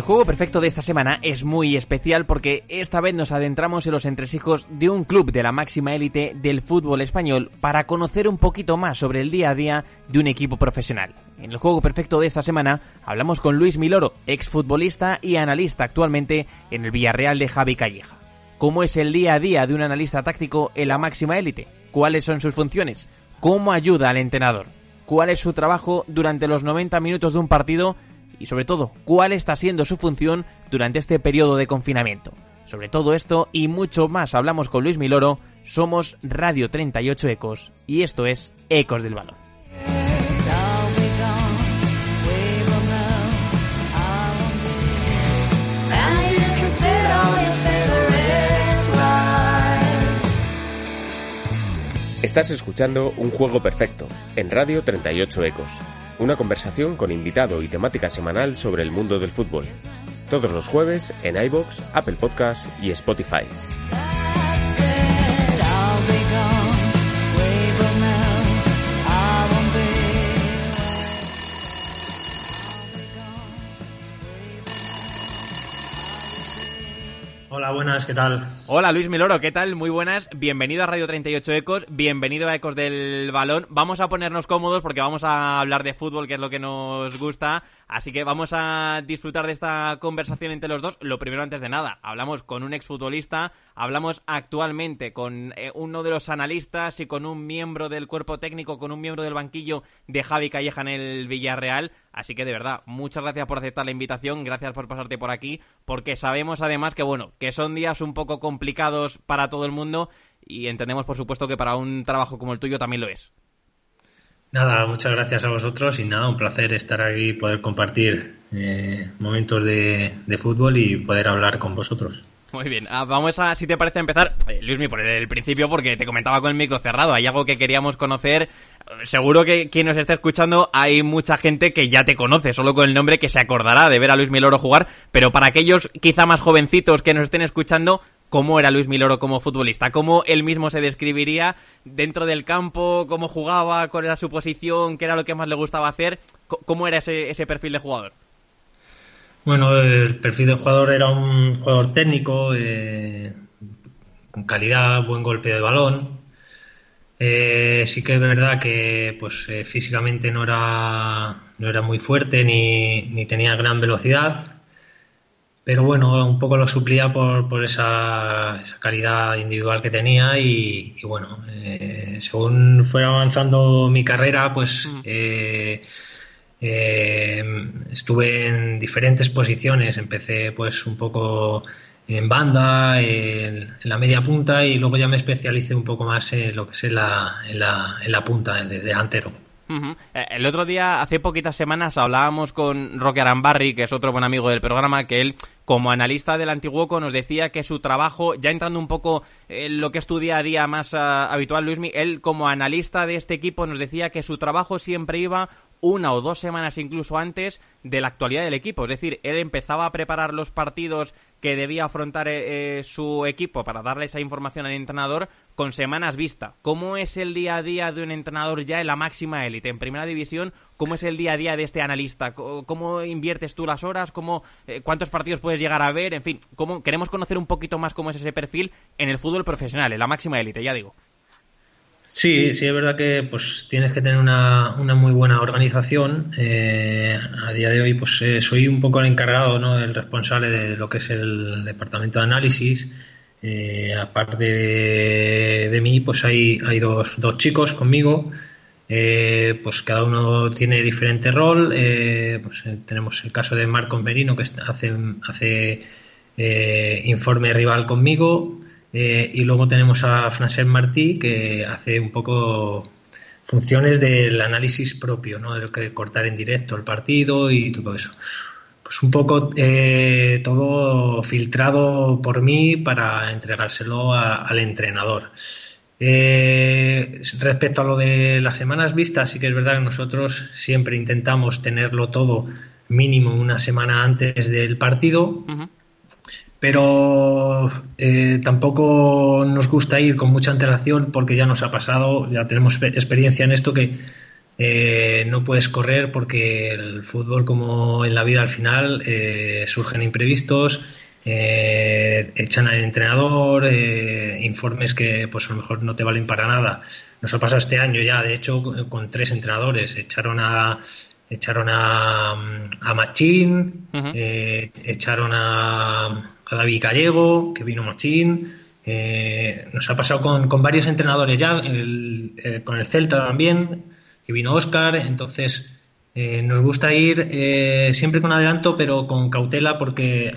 El juego perfecto de esta semana es muy especial porque esta vez nos adentramos en los entresijos de un club de la máxima élite del fútbol español para conocer un poquito más sobre el día a día de un equipo profesional. En el juego perfecto de esta semana hablamos con Luis Miloro, exfutbolista y analista actualmente en el Villarreal de Javi Calleja. ¿Cómo es el día a día de un analista táctico en la máxima élite? ¿Cuáles son sus funciones? ¿Cómo ayuda al entrenador? ¿Cuál es su trabajo durante los 90 minutos de un partido? Y sobre todo cuál está siendo su función durante este periodo de confinamiento. Sobre todo esto y mucho más hablamos con Luis Miloro, somos Radio 38 Ecos y esto es Ecos del Balón. Estás escuchando Un Juego Perfecto en Radio 38 Ecos una conversación con invitado y temática semanal sobre el mundo del fútbol. Todos los jueves en iBox, Apple Podcasts y Spotify. Hola, buenas, ¿qué tal? Hola Luis Miloro, ¿qué tal? Muy buenas. Bienvenido a Radio 38 Ecos, bienvenido a Ecos del Balón. Vamos a ponernos cómodos porque vamos a hablar de fútbol, que es lo que nos gusta. Así que vamos a disfrutar de esta conversación entre los dos. Lo primero, antes de nada, hablamos con un exfutbolista, hablamos actualmente con eh, uno de los analistas y con un miembro del cuerpo técnico, con un miembro del banquillo de Javi Calleja en el Villarreal. Así que de verdad, muchas gracias por aceptar la invitación, gracias por pasarte por aquí, porque sabemos además que bueno, que son días un poco complicados para todo el mundo y entendemos por supuesto que para un trabajo como el tuyo también lo es. Nada, muchas gracias a vosotros y nada, un placer estar aquí y poder compartir eh, momentos de, fútbol y poder hablar con vosotros. Muy bien, ah, vamos a, si te parece, empezar, eh, Luismi, por el principio, porque te comentaba con el micro cerrado, hay algo que queríamos conocer, seguro que quien nos está escuchando, hay mucha gente que ya te conoce, solo con el nombre que se acordará de ver a Luis Miloro jugar, pero para aquellos quizá más jovencitos que nos estén escuchando, cómo era Luis Miloro como futbolista, cómo él mismo se describiría dentro del campo, cómo jugaba, cuál era su posición, qué era lo que más le gustaba hacer, cómo era ese, ese perfil de jugador. Bueno, el perfil de jugador era un jugador técnico, eh, con calidad, buen golpe de balón. Eh, sí que es verdad que pues eh, físicamente no era, no era muy fuerte ni, ni tenía gran velocidad, pero bueno, un poco lo suplía por, por esa, esa, calidad individual que tenía y, bueno, eh, según fue avanzando mi carrera, pues mm. eh, eh, estuve en diferentes posiciones, empecé pues un poco en banda, en, la media punta y luego ya me especialicé un poco más en lo que es en la, en la, en la punta, en el delantero. Eh, el otro día, hace poquitas semanas, hablábamos con Roque Arambarri, que es otro buen amigo del programa, que él, como analista del Antiguoco, nos decía que su trabajo, ya entrando un poco en lo que es tu día a día más ah, habitual, Luismi, él como analista de este equipo nos decía que su trabajo siempre iba una o dos semanas incluso antes de la actualidad del equipo. Es decir, él empezaba a preparar los partidos que debía afrontar eh, eh, su equipo para darle esa información al entrenador con semanas vista. ¿Cómo es el día a día de un entrenador ya en la máxima élite, en primera división? ¿Cómo es el día a día de este analista? ¿Cómo inviertes tú las horas? ¿Cómo, eh, ¿Cuántos partidos puedes llegar a ver? En fin, ¿cómo, queremos conocer un poquito más cómo es ese perfil en el fútbol profesional, en la máxima élite, ya digo. Sí, sí, es verdad que pues tienes que tener una, una muy buena organización. Eh, a día de hoy, pues eh, soy un poco el encargado, ¿no? El responsable de lo que es el departamento de análisis. Eh, aparte de, mí, pues hay, hay dos, dos chicos conmigo. pues cada uno tiene diferente rol. pues tenemos el caso de Marco Merino que hace, hace informe rival conmigo. Eh, y luego tenemos a Francesc Martí, que hace un poco funciones del análisis propio, ¿no? De lo que cortar en directo el partido y todo eso. Pues un poco eh, todo filtrado por mí para entregárselo al entrenador. Eh, respecto a lo de las semanas vistas, sí que es verdad que nosotros siempre intentamos tenerlo todo mínimo una semana antes del partido pero eh, tampoco nos gusta ir con mucha antelación porque ya nos ha pasado, ya tenemos experiencia en esto que eh, no puedes correr porque el fútbol, como en la vida al final, eh, surgen imprevistos, echan al entrenador, informes que pues a lo mejor no te valen para nada. Nos ha pasado este año ya, de hecho, con tres entrenadores. Echaron a echaron a, a Machín, echaron a, a, David Gallego, que vino Machín. nos ha pasado con, varios entrenadores ya, con el Celta también vino Oscar, entonces eh, nos gusta ir eh, siempre con adelanto, pero con cautela porque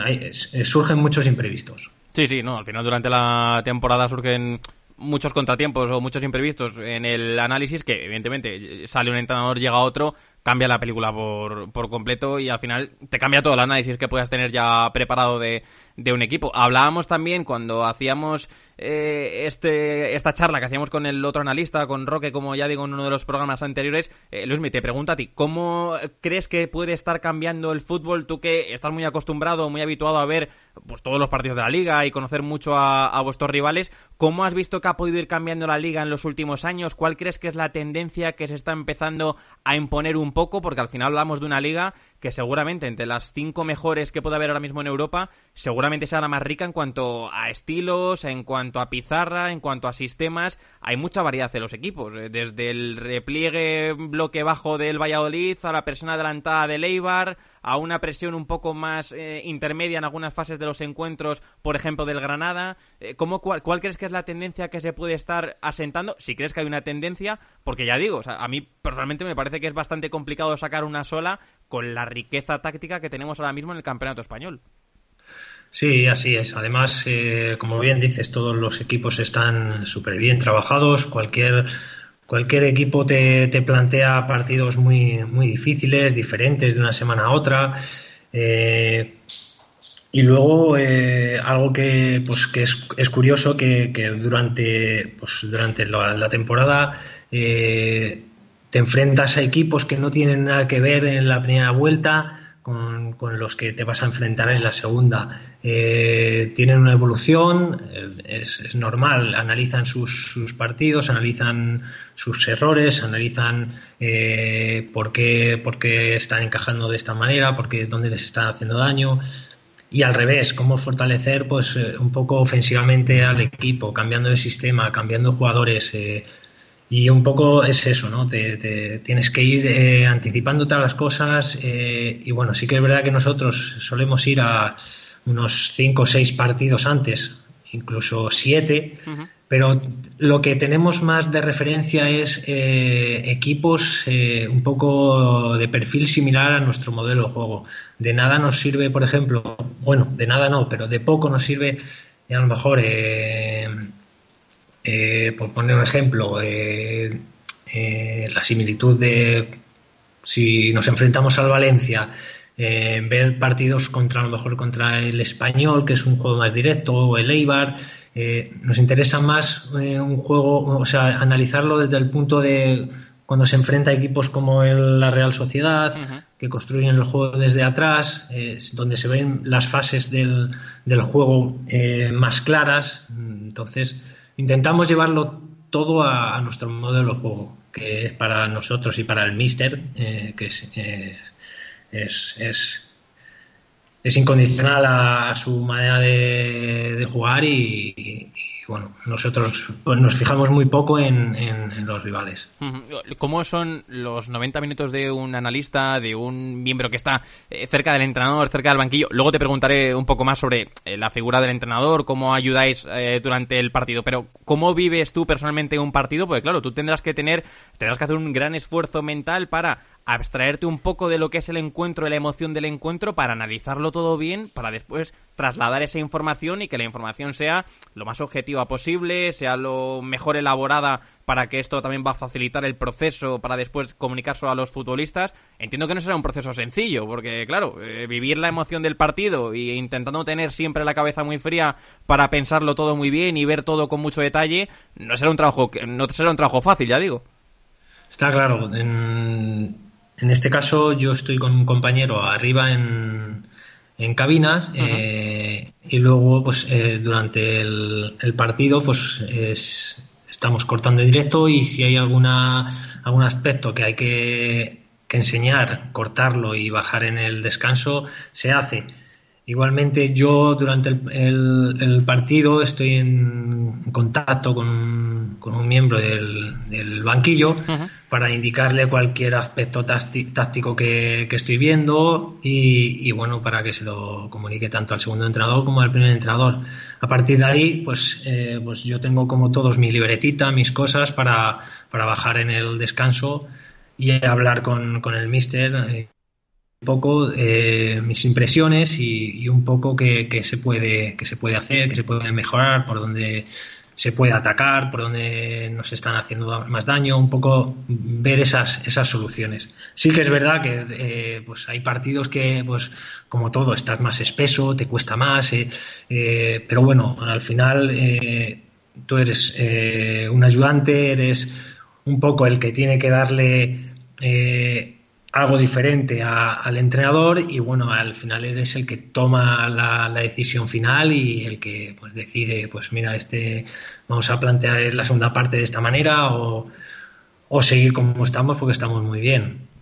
surgen muchos imprevistos. Sí, sí, no, al final durante la temporada surgen muchos contratiempos o muchos imprevistos en el análisis que evidentemente sale un entrenador, llega otro, cambia la película por, por completo y al final te cambia todo el análisis que puedas tener ya preparado de, de un equipo. Hablábamos también cuando hacíamos eh, este, esta charla que hacíamos con el otro analista, con Roque, como ya digo en uno de los programas anteriores. Eh, Luismi, te pregunto a ti, ¿cómo crees que puede estar cambiando el fútbol? Tú que estás muy acostumbrado, muy habituado a ver pues todos los partidos de la liga y conocer mucho a, a vuestros rivales, ¿cómo has visto que ha podido ir cambiando la liga en los últimos años? ¿Cuál crees que es la tendencia que se está empezando a imponer un poco? Porque al final hablamos de una liga que seguramente entre las cinco mejores que puede haber ahora mismo en Europa, seguramente sea la más rica en cuanto a estilos, en cuanto a pizarra, en cuanto a sistemas. Hay mucha variedad de los equipos, eh, desde el repliegue bloque bajo del Valladolid a la presión adelantada del Eibar, a una presión un poco más eh, intermedia en algunas fases de los encuentros, por ejemplo, del Granada. Eh, ¿cómo, cuál, crees que es la tendencia que se puede estar asentando? Si crees que hay una tendencia, porque ya digo, a mí personalmente me parece que es bastante complicado sacar una sola con la riqueza táctica que tenemos ahora mismo en el campeonato español. Sí, así es. Además, eh, como bien dices, todos los equipos están súper bien trabajados. Cualquier, cualquier equipo te, plantea partidos muy, muy difíciles, diferentes de una semana a otra. Eh, y luego eh, algo que, pues, que es, es curioso que, durante, pues, durante la, temporada te enfrentas a equipos que no tienen nada que ver en la primera vuelta con, los que te vas a enfrentar en la segunda. Eh, tienen una evolución, eh, es, normal, analizan sus, partidos, analizan sus errores, analizan eh, por, qué, por, qué, están encajando de esta manera, por qué, dónde les están haciendo daño. Y al revés, cómo fortalecer pues un poco ofensivamente al equipo, cambiando de sistema, cambiando jugadores, y un poco es eso, ¿no? Tienes que ir eh, anticipándote a las cosas eh, y bueno, sí que es verdad que nosotros solemos ir a unos cinco o seis partidos antes, incluso siete, pero lo que tenemos más de referencia es eh, equipos un poco de perfil similar a nuestro modelo de juego. De nada nos sirve, por ejemplo, bueno, de nada no, pero de poco nos sirve a lo mejor eh, por poner un ejemplo, eh, eh, la similitud de si nos enfrentamos al Valencia, ver partidos contra a lo mejor contra el español, que es un juego más directo, o el Eibar, nos interesa más un juego, o sea, analizarlo desde el punto de cuando se enfrenta a equipos como la Real Sociedad, que construyen el juego desde atrás, donde se ven las fases del, del juego más claras. Entonces, intentamos llevarlo todo a, nuestro modelo de juego, que es para nosotros y para el Mister, eh, que es, es, es, incondicional a, su manera de, jugar y, bueno, nosotros pues, nos fijamos muy poco en, los rivales. ¿Cómo son los 90 minutos de un analista, de un miembro que está eh, cerca del entrenador, cerca del banquillo? Luego te preguntaré un poco más sobre eh, la figura del entrenador, cómo ayudáis eh, durante el partido, pero ¿cómo vives tú personalmente un partido? Porque claro, tú tendrás que tener, tendrás que hacer un gran esfuerzo mental para abstraerte un poco de lo que es el encuentro y la emoción del encuentro para analizarlo todo bien, para después trasladar esa información y que la información sea lo más objetiva posible, sea lo mejor elaborada para que esto también va a facilitar el proceso para después comunicárselo a los futbolistas. Entiendo que no será un proceso sencillo, porque claro, eh, vivir la emoción del partido e intentando tener siempre la cabeza muy fría para pensarlo todo muy bien y ver todo con mucho detalle, no será un trabajo no será un trabajo fácil, ya digo. Está claro, en este caso yo estoy con un compañero arriba en, en cabinas eh, y luego pues eh, durante el, partido pues estamos cortando en directo y si hay alguna algún aspecto que hay que, que enseñar, cortarlo y bajar en el descanso, se hace. Igualmente yo durante el, partido estoy en contacto con, un miembro del, banquillo para indicarle cualquier aspecto táctico que, estoy viendo y, bueno, para que se lo comunique tanto al segundo entrenador como al primer entrenador. A partir de ahí, pues, eh, pues yo tengo como todos mi libretita, mis cosas para, para bajar en el descanso y hablar con, con el mister eh, un poco eh, mis impresiones y, un poco qué, se puede que se puede hacer, qué se puede mejorar, por dónde se puede atacar, por dónde nos están haciendo más daño, un poco ver esas, esas soluciones. Sí que es verdad que eh, pues hay partidos que, pues como todo, estás más espeso, te cuesta más, eh, pero bueno, al final tú eres un ayudante, eres un poco el que tiene que darle algo diferente al entrenador y bueno, al final eres el que toma la, decisión final y el que pues decide, pues mira, este vamos a plantear la segunda parte de esta manera o, o seguir como estamos porque estamos muy bien.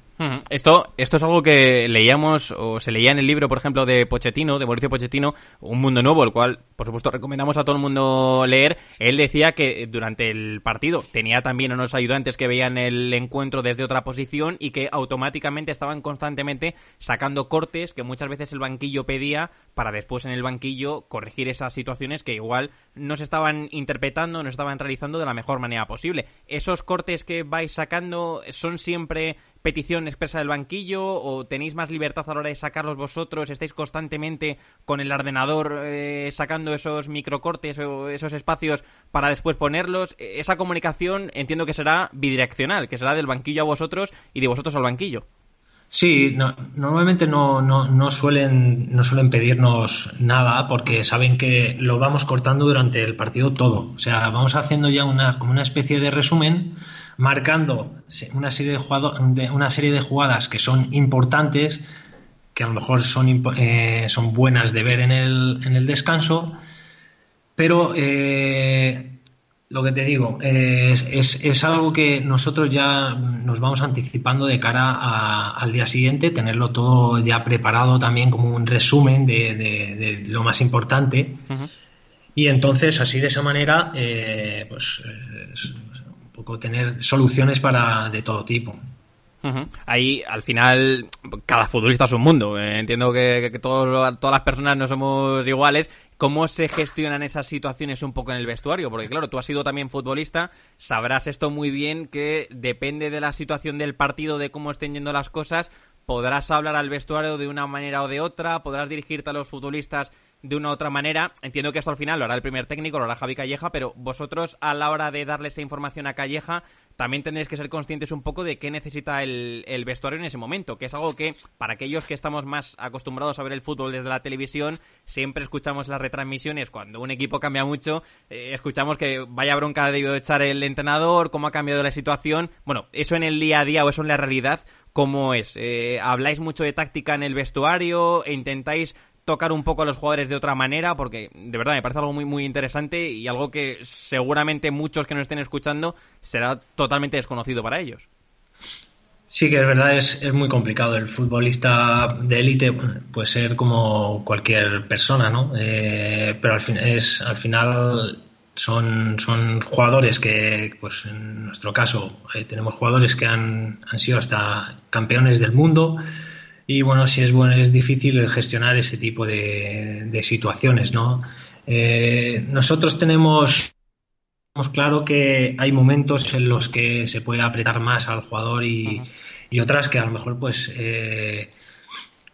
Esto, esto es algo que leíamos o se leía en el libro, por ejemplo, de Pochettino, de Mauricio Pochettino, Un Mundo Nuevo, el cual, por supuesto, recomendamos a todo el mundo leer. Él decía que durante el partido tenía también unos ayudantes que veían el encuentro desde otra posición y que automáticamente estaban constantemente sacando cortes que muchas veces el banquillo pedía para después en el banquillo corregir esas situaciones que igual no se estaban interpretando, no se estaban realizando de la mejor manera posible. Esos cortes que vais sacando son siempre petición expresa del banquillo o tenéis más libertad a la hora de sacarlos vosotros? ¿Estáis constantemente con el ordenador eh, sacando esos microcortes o esos espacios para después ponerlos? E, esa comunicación entiendo que será bidireccional, que será del banquillo a vosotros y de vosotros al banquillo. Sí, normalmente no, no, no, suelen, no suelen pedirnos nada porque saben que lo vamos cortando durante el partido todo. O sea, vamos haciendo ya una, como una especie de resumen marcando una serie de, una serie de jugadas que son importantes, que a lo mejor son, eh, son buenas de ver en el, en el descanso, pero eh, lo que te digo, es, es, algo que nosotros ya nos vamos anticipando de cara al día siguiente, tenerlo todo ya preparado también como un resumen de, lo más importante. Y entonces, así de esa manera, eh, pues tener soluciones para de todo tipo. Ahí, al final, cada futbolista es un mundo. Eh, entiendo que, todas las personas no somos iguales. ¿Cómo se gestionan esas situaciones un poco en el vestuario? Porque, claro, tú has sido también futbolista, sabrás esto muy bien, que depende de la situación del partido, de cómo estén yendo las cosas, podrás hablar al vestuario de una manera o de otra, podrás dirigirte a los futbolistas de una u otra manera. Entiendo que esto al final lo hará el primer técnico, lo hará Javi Calleja, pero vosotros a la hora de darle esa información a Calleja también tendréis que ser conscientes un poco de qué necesita el, vestuario en ese momento, que es algo que para aquellos que estamos más acostumbrados a ver el fútbol desde la televisión, siempre escuchamos las retransmisiones cuando un equipo cambia mucho, eh, escuchamos que vaya bronca ha debido echar el entrenador, cómo ha cambiado la situación. Bueno, eso en el día a día o eso en la realidad, ¿cómo es? Eh, ¿Habláis mucho de táctica en el vestuario? ¿E intentáis tocar un poco a los jugadores de otra manera, porque de verdad me parece algo muy, muy interesante y algo que seguramente muchos que nos estén escuchando será totalmente desconocido para ellos. Sí, que es verdad, es, es muy complicado. El futbolista de élite puede ser como cualquier persona, ¿no? Eh, pero al, fin, es, al final son, son jugadores que, pues en nuestro caso, eh, tenemos jugadores que han, han sido hasta campeones del mundo, y bueno, si es bueno, es difícil gestionar ese tipo de, situaciones, ¿no? Eh, nosotros tenemos, claro que hay momentos en los que se puede apretar más al jugador y, otras que a lo mejor pues eh,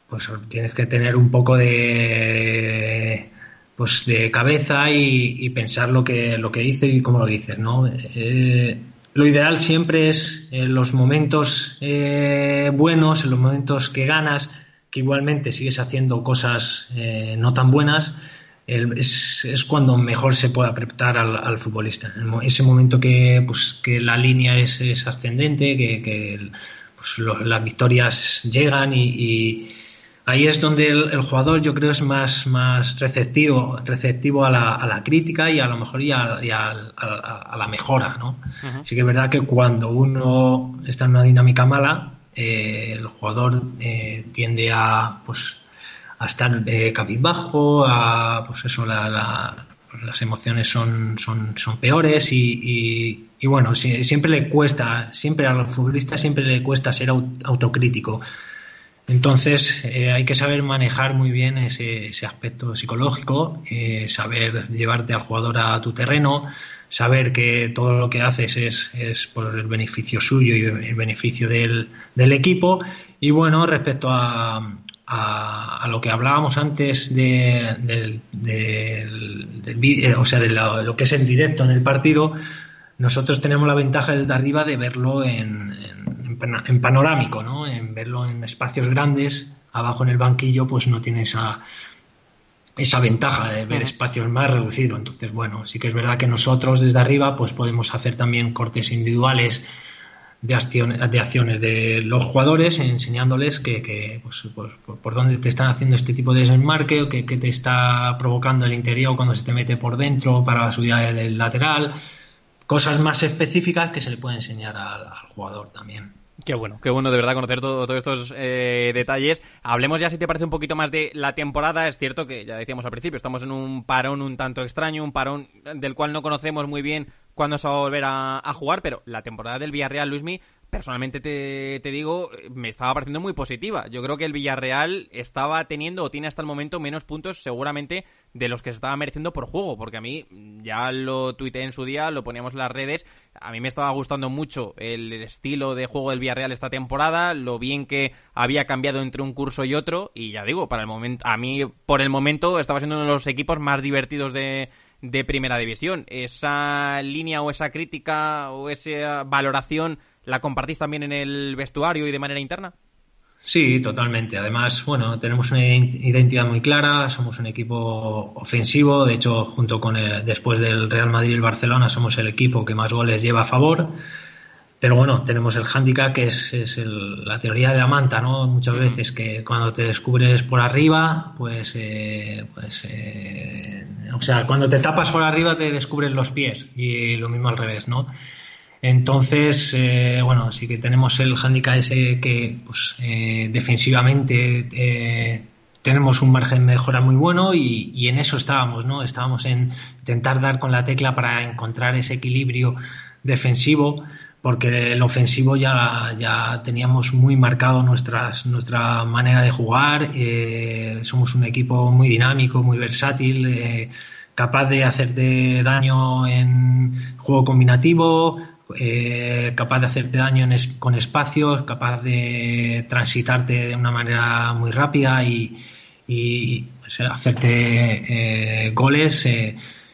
pues tienes que tener un poco de pues de cabeza y, pensar lo que lo que dices y cómo lo dices, ¿no? Eh, lo ideal siempre es en los momentos eh, buenos, en los momentos que ganas, que igualmente sigues haciendo cosas eh, no tan buenas, es, cuando mejor se puede apretar al, futbolista. Ese momento que, pues, que la línea es, ascendente, que, pues, las victorias llegan y, ahí es donde el, jugador yo creo es más, más receptivo, receptivo a la, a la crítica y a lo mejor y a, a, la mejora, ¿no? Así que es verdad que cuando uno está en una dinámica mala, eh, el jugador eh, tiende a, pues, a estar eh, cabizbajo, a, pues eso, la, pues las emociones son, son, son peores y, y, bueno, siempre le cuesta, siempre al futbolista siempre le cuesta ser autocrítico. Entonces eh, hay que saber manejar muy bien ese, ese aspecto psicológico, eh, saber llevarte al jugador a tu terreno, saber que todo lo que haces es, es por el beneficio suyo y el beneficio del, equipo. Y bueno, respecto a, lo que hablábamos antes de, del, o sea, de lo, que es en directo en el partido, nosotros tenemos la ventaja desde arriba de verlo en, en, panorámico, ¿no? En verlo en espacios grandes, abajo en el banquillo, pues no tiene esa, esa ventaja de ver espacios más reducidos. Entonces, bueno, sí que es verdad que nosotros desde arriba, pues podemos hacer también cortes individuales de acciones, de acciones de los jugadores, enseñándoles que, que pues, pues, por dónde te están haciendo este tipo de desmarque o que, te está provocando el interior cuando se te mete por dentro para la subida del lateral. Cosas más específicas que se le puede enseñar al, jugador también. Qué bueno, qué bueno de verdad conocer todos estos eh, detalles. Hablemos ya, si te parece, un poquito más de la temporada. Es cierto que, ya decíamos al principio, estamos en un parón un tanto extraño, un parón del cual no conocemos muy bien cuándo se va a volver a, jugar, pero la temporada del Villarreal, Luismi, personalmente te, te, digo, me estaba pareciendo muy positiva. Yo creo que el Villarreal estaba teniendo o tiene hasta el momento menos puntos seguramente de los que se estaba mereciendo por juego, porque a mí ya lo tuiteé en su día, lo poníamos en las redes, a mí me estaba gustando mucho el estilo de juego del Villarreal esta temporada, lo bien que había cambiado entre un curso y otro, y ya digo, para el momento, a mí por el momento estaba siendo uno de los equipos más divertidos de de primera división. ¿Esa línea o esa crítica o esa valoración la compartís también en el vestuario y de manera interna? Sí, totalmente. Además, bueno, tenemos una identidad muy clara, somos un equipo ofensivo, de hecho, junto con el, después del Real Madrid y el Barcelona, somos el equipo que más goles lleva a favor. Pero bueno, tenemos el hándicap que es, la teoría de la manta, ¿no? Muchas veces que cuando te descubres por arriba, pues, eh, pues eh, o sea, cuando te tapas por arriba te descubren los pies y lo mismo al revés, ¿no? Entonces, eh, bueno, sí que tenemos el hándicap ese que, pues, defensivamente tenemos un margen de mejora muy bueno y, en eso estábamos, ¿no? Estábamos en intentar dar con la tecla para encontrar ese equilibrio defensivo porque el ofensivo ya, ya teníamos muy marcado nuestras, nuestra manera de jugar, eh, somos un equipo muy dinámico, muy versátil, eh, capaz de hacerte daño en juego combinativo, eh, capaz de hacerte daño con espacios, capaz de transitarte de una manera muy rápida y, y hacerte goles.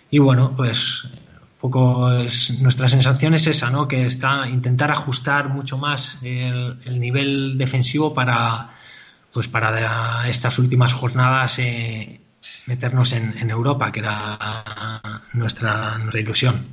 y bueno, pues poco es, nuestra sensación es esa, ¿no? Que está intentar ajustar mucho más el, el nivel defensivo para pues para estas últimas jornadas eh, meternos en, Europa, que era nuestra, ilusión.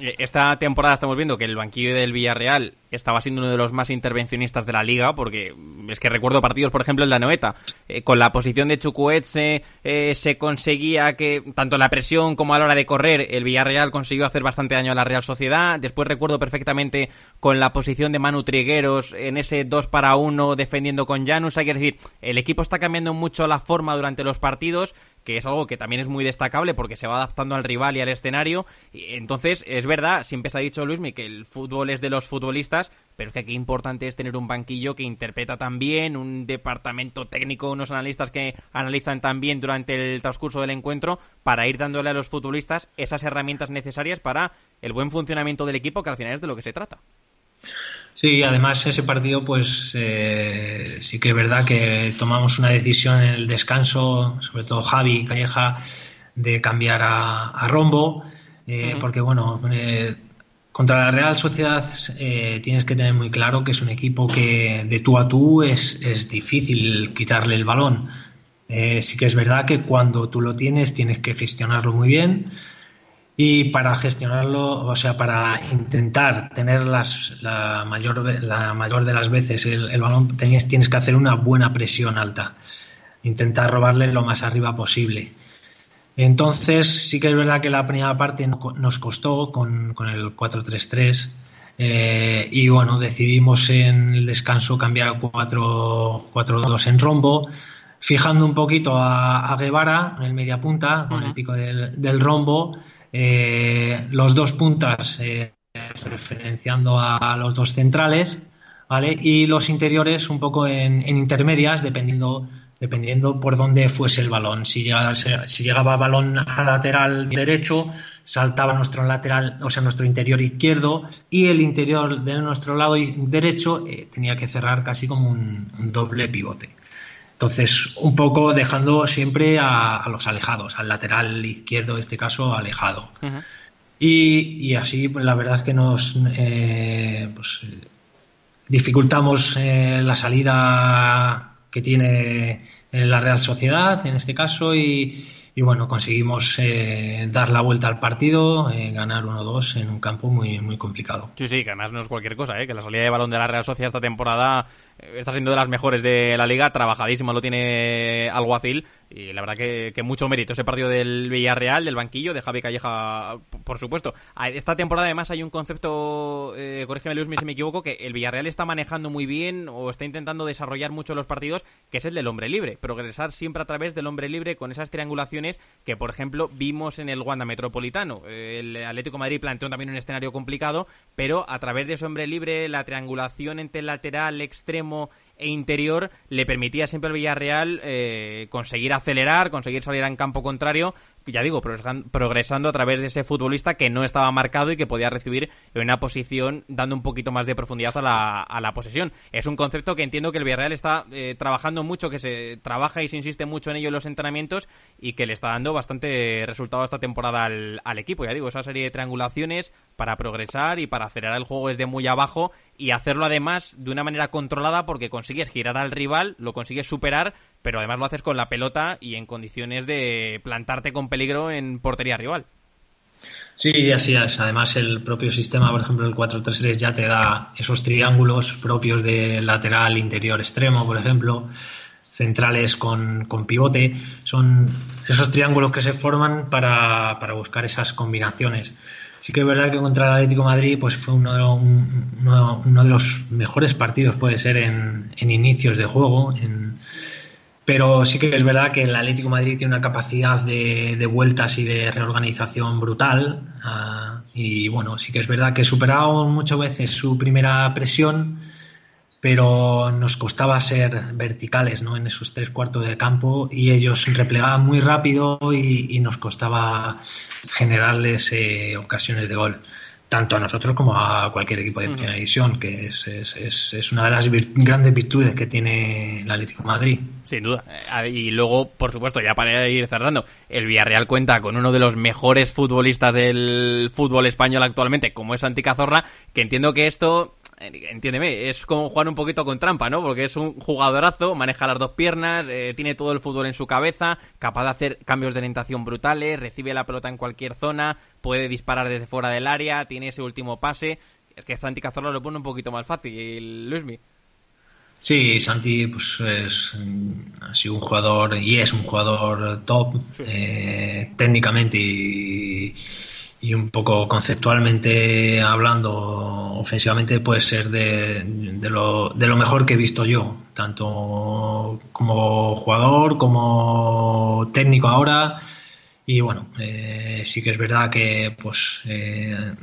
Esta temporada estamos viendo que el banquillo del Villarreal estaba siendo uno de los más intervencionistas de la liga, porque es que recuerdo partidos, por ejemplo, en la Noeta, eh, con la posición de Chucuetse eh, se conseguía que, tanto la presión como a la hora de correr, el Villarreal consiguió hacer bastante daño a la Real Sociedad. Después recuerdo perfectamente con la posición de Manu Trigueros en ese 2 para 1 defendiendo con Janus. Hay que decir, el equipo está cambiando mucho la forma durante los partidos que es algo que también es muy destacable porque se va adaptando al rival y al escenario. entonces, es verdad, siempre se ha dicho Luismi que el fútbol es de los futbolistas, pero es que qué importante es tener un banquillo que interpreta también, un departamento técnico, unos analistas que analizan también durante el transcurso del encuentro para ir dándole a los futbolistas esas herramientas necesarias para el buen funcionamiento del equipo, que al final es de lo que se trata. Sí, además ese partido, pues eh, sí que es verdad que tomamos una decisión en el descanso, sobre todo Javi y Calleja, de cambiar a, Rombo, eh, porque bueno, eh, contra la Real Sociedad tienes que tener muy claro que es un equipo que de tú a tú es, es difícil quitarle el balón. sí que es verdad que cuando tú lo tienes tienes que gestionarlo muy bien y para gestionarlo, o sea, para intentar tener las, la, mayor, la mayor de las veces el, balón, tienes, tienes que hacer una buena presión alta. intentar robarle lo más arriba posible. Entonces, sí que es verdad que la primera parte nos costó con, el 4-3-3. Eh, y bueno, decidimos en el descanso cambiar a 4-2 en rombo, fijando un poquito a, Guevara en el media punta, con el pico del, rombo, eh, los dos puntas eh, referenciando a, los dos centrales, ¿vale? Y los interiores un poco en intermedias, dependiendo dependiendo por dónde fuese el balón. Si llegaba, si llegaba balón al lateral derecho, saltaba nuestro lateral, o sea, nuestro interior izquierdo, y el interior de nuestro lado derecho eh, tenía que cerrar casi como un, doble pivote. Entonces, un poco dejando siempre a, los alejados, al lateral izquierdo, en este caso, alejado. y, así, pues, la verdad es que nos eh, pues, dificultamos eh, la salida que tiene la Real Sociedad en este caso y, y bueno, conseguimos eh, dar la vuelta al partido, eh, ganar 1-2 en un campo muy, muy complicado. Sí, sí, que además no es cualquier cosa, ¿eh? que la salida de balón de la Real Sociedad esta temporada eh, está siendo de las mejores de la liga, trabajadísimo lo tiene Alguacil y la verdad que, que, mucho mérito ese partido del Villarreal, del banquillo, de Javi Calleja, por supuesto. Esta temporada además hay un concepto, eh, corrígeme Luis si me equivoco, que el Villarreal está manejando muy bien o está intentando desarrollar mucho los partidos, que es el del hombre libre, progresar siempre a través del hombre libre con esas triangulaciones que, por ejemplo, vimos en el Wanda Metropolitano. El Atlético Madrid planteó también un escenario complicado, pero a través de ese hombre libre, la triangulación entre lateral, extremo e interior le permitía siempre al Villarreal eh, conseguir acelerar, conseguir salir en campo contrario ya digo, progresando a través de ese futbolista que no estaba marcado y que podía recibir en una posición dando un poquito más de profundidad a la, a la posesión. Es un concepto que entiendo que el Villarreal está eh, trabajando mucho, que se trabaja y se insiste mucho en ello en los entrenamientos y que le está dando bastante resultado esta temporada al, al equipo. Ya digo, esa serie de triangulaciones para progresar y para acelerar el juego desde muy abajo y hacerlo además de una manera controlada porque consigues girar al rival, lo consigues superar, pero además lo haces con la pelota y en condiciones de plantarte con peligro en portería rival. Sí, así es. Además, el propio sistema, por ejemplo, el 4-3-3 ya te da esos triángulos propios de lateral, interior, extremo, por ejemplo, centrales con, con pivote. Son esos triángulos que se forman para, para buscar esas combinaciones. Sí que es verdad que contra el Atlético Madrid pues fue uno de, los mejores partidos, puede ser, en, en inicios de juego, en, pero sí que es verdad que el Atlético Madrid tiene una capacidad de, vueltas y de reorganización brutal. Ah, y bueno, sí que es verdad que superado muchas veces su primera presión, pero nos costaba ser verticales ¿no? en esos tres cuartos de campo y ellos replegaban muy rápido y, nos costaba generarles eh, ocasiones de gol tanto a nosotros como a cualquier equipo de primera división, que es, es, es, una de las grandes virtudes que tiene el Atlético de Madrid. Sin duda. Y luego, por supuesto, ya para ir cerrando, el Villarreal cuenta con uno de los mejores futbolistas del fútbol español actualmente, como es Santi Cazorla, que entiendo que esto entiéndeme, es como jugar un poquito con trampa, ¿no? Porque es un jugadorazo, maneja las dos piernas, eh, tiene todo el fútbol en su cabeza, capaz de hacer cambios de orientación brutales, recibe la pelota en cualquier zona, puede disparar desde fuera del área, tiene ese último pase. Es que Santi Cazorla lo pone un poquito más fácil, Luismi. Sí, Santi pues es, ha sido un jugador y es un jugador top eh, técnicamente y y un poco conceptualmente hablando, ofensivamente puede ser de, de, lo, de lo mejor que he visto yo, tanto como jugador como técnico ahora. Y bueno, eh, sí que es verdad que pues eh,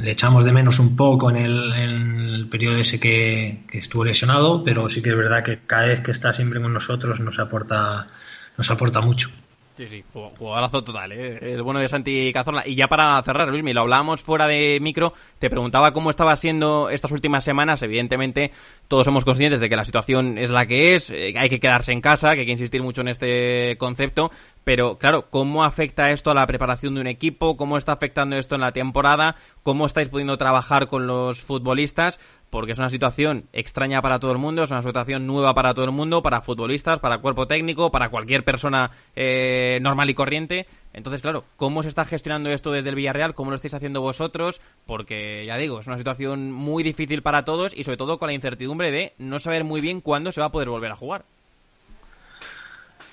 le echamos de menos un poco en el, en el periodo ese que, que, estuvo lesionado, pero sí que es verdad que cada vez que está siempre con nosotros nos aporta, nos aporta mucho. Sí, sí, jugadorazo total, ¿eh? el bueno de Santi Cazorla. Y ya para cerrar, Luismi, lo hablábamos fuera de micro, te preguntaba cómo estaba siendo estas últimas semanas. Evidentemente, todos somos conscientes de que la situación es la que es, eh, hay que quedarse en casa, que hay que insistir mucho en este concepto. Pero claro, ¿cómo afecta esto a la preparación de un equipo? ¿Cómo está afectando esto en la temporada? ¿Cómo estáis pudiendo trabajar con los futbolistas? Porque es una situación extraña para todo el mundo, es una situación nueva para todo el mundo, para futbolistas, para cuerpo técnico, para cualquier persona eh, normal y corriente. Entonces, claro, ¿cómo se está gestionando esto desde el Villarreal? ¿Cómo lo estáis haciendo vosotros? Porque, ya digo, es una situación muy difícil para todos y sobre todo con la incertidumbre de no saber muy bien cuándo se va a poder volver a jugar.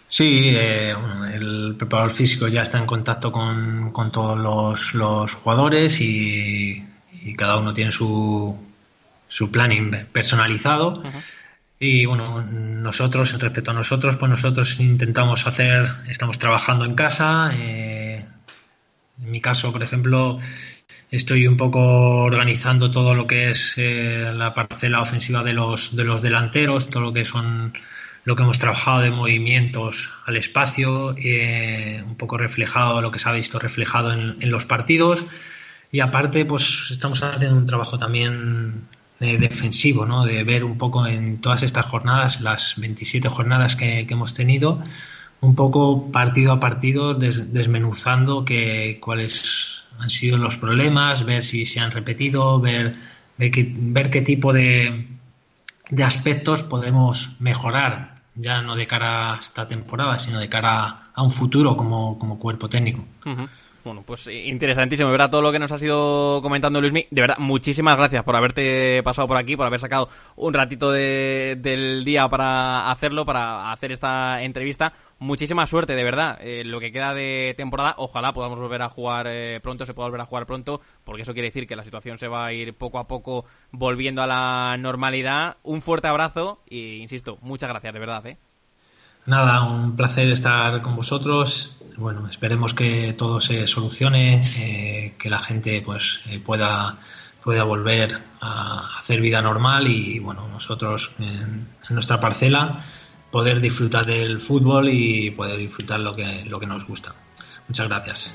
Sí, eh, el preparador físico ya está en contacto con, todos los, jugadores y, cada uno tiene su, su planning personalizado. Y bueno, nosotros, respecto a nosotros, pues nosotros intentamos hacer, estamos trabajando en casa. Eh, en mi caso, por ejemplo, estoy un poco organizando todo lo que es eh, la parcela ofensiva de los, de los delanteros, todo lo que son lo que hemos trabajado de movimientos al espacio, eh, un poco reflejado lo que se ha visto reflejado en, en, los partidos. Y aparte, pues estamos haciendo un trabajo también eh, defensivo, ¿no? de ver un poco en todas estas jornadas, las 27 jornadas que, hemos tenido, un poco partido a partido desmenuzando que, cuáles han sido los problemas, ver si se han repetido, ver, ver, qué, ver qué tipo de, de aspectos podemos mejorar ya no de cara a esta temporada, sino de cara a un futuro como, como cuerpo técnico. Bueno, pues interesantísimo, ¿verdad? Todo lo que nos ha ido comentando Luismi. De verdad, muchísimas gracias por haberte pasado por aquí, por haber sacado un ratito del día para hacerlo, para hacer esta entrevista. Muchísima suerte, de verdad. Eh, lo que queda de temporada, ojalá podamos volver a jugar eh, pronto, se pueda volver a jugar pronto, porque eso quiere decir que la situación se va a ir poco a poco volviendo a la normalidad. Un fuerte abrazo y, insisto, muchas gracias, de verdad, ¿eh? Nada, un placer estar con vosotros. Bueno, esperemos que todo se solucione, eh, que la gente pues eh, pueda pueda volver a hacer vida normal y bueno, nosotros en, nuestra parcela poder disfrutar del fútbol y poder disfrutar lo que, lo que nos gusta. Muchas gracias.